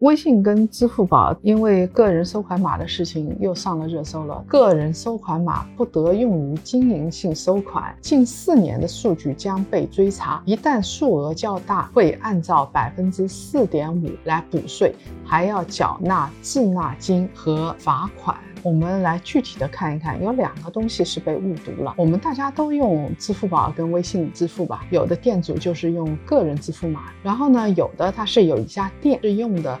微信跟支付宝因为个人收款码的事情又上了热搜了。个人收款码不得用于经营性收款，近四年的数据将被追查，一旦数额较大，会按照百分之四点五来补税，还要缴纳滞纳金和罚款。我们来具体的看一看，有两个东西是被误读了。我们大家都用支付宝跟微信支付吧，有的店主就是用个人支付码，然后呢，有的他是有一家店是用的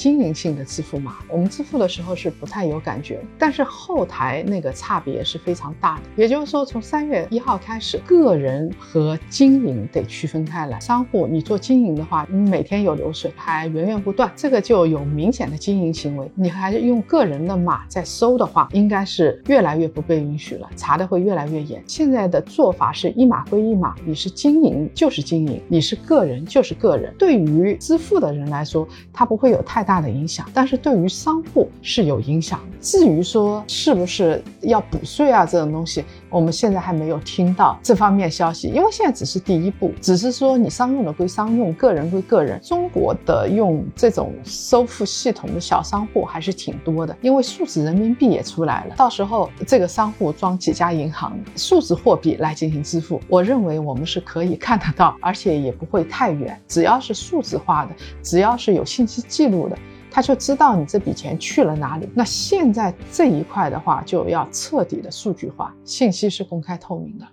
经营性的支付码。我们支付的时候是不太有感觉，但是后台那个差别是非常大的。也就是说，从三月一号开始，个人和经营得区分开来。商户你做经营的话，你每天有流水，还源源不断，这个就有明显的经营行为。你还是用个人的码在收。的话，应该是越来越不被允许了，查的会越来越严。现在的做法是一码归一码，你是经营就是经营，你是个人就是个人。对于支付的人来说，他不会有太大大的影响，但是对于商户是有影响。至于说是不是要补税啊这种东西，我们现在还没有听到这方面消息，因为现在只是第一步，只是说你商用的归商用，个人归个人。中国的用这种收付系统的小商户还是挺多的，因为数字人民币。也出来了，到时候这个商户装几家银行，数字货币来进行支付，我认为我们是可以看得到，而且也不会太远。只要是数字化的，只要是有信息记录的，他就知道你这笔钱去了哪里。那现在这一块的话，就要彻底的数据化，信息是公开透明的。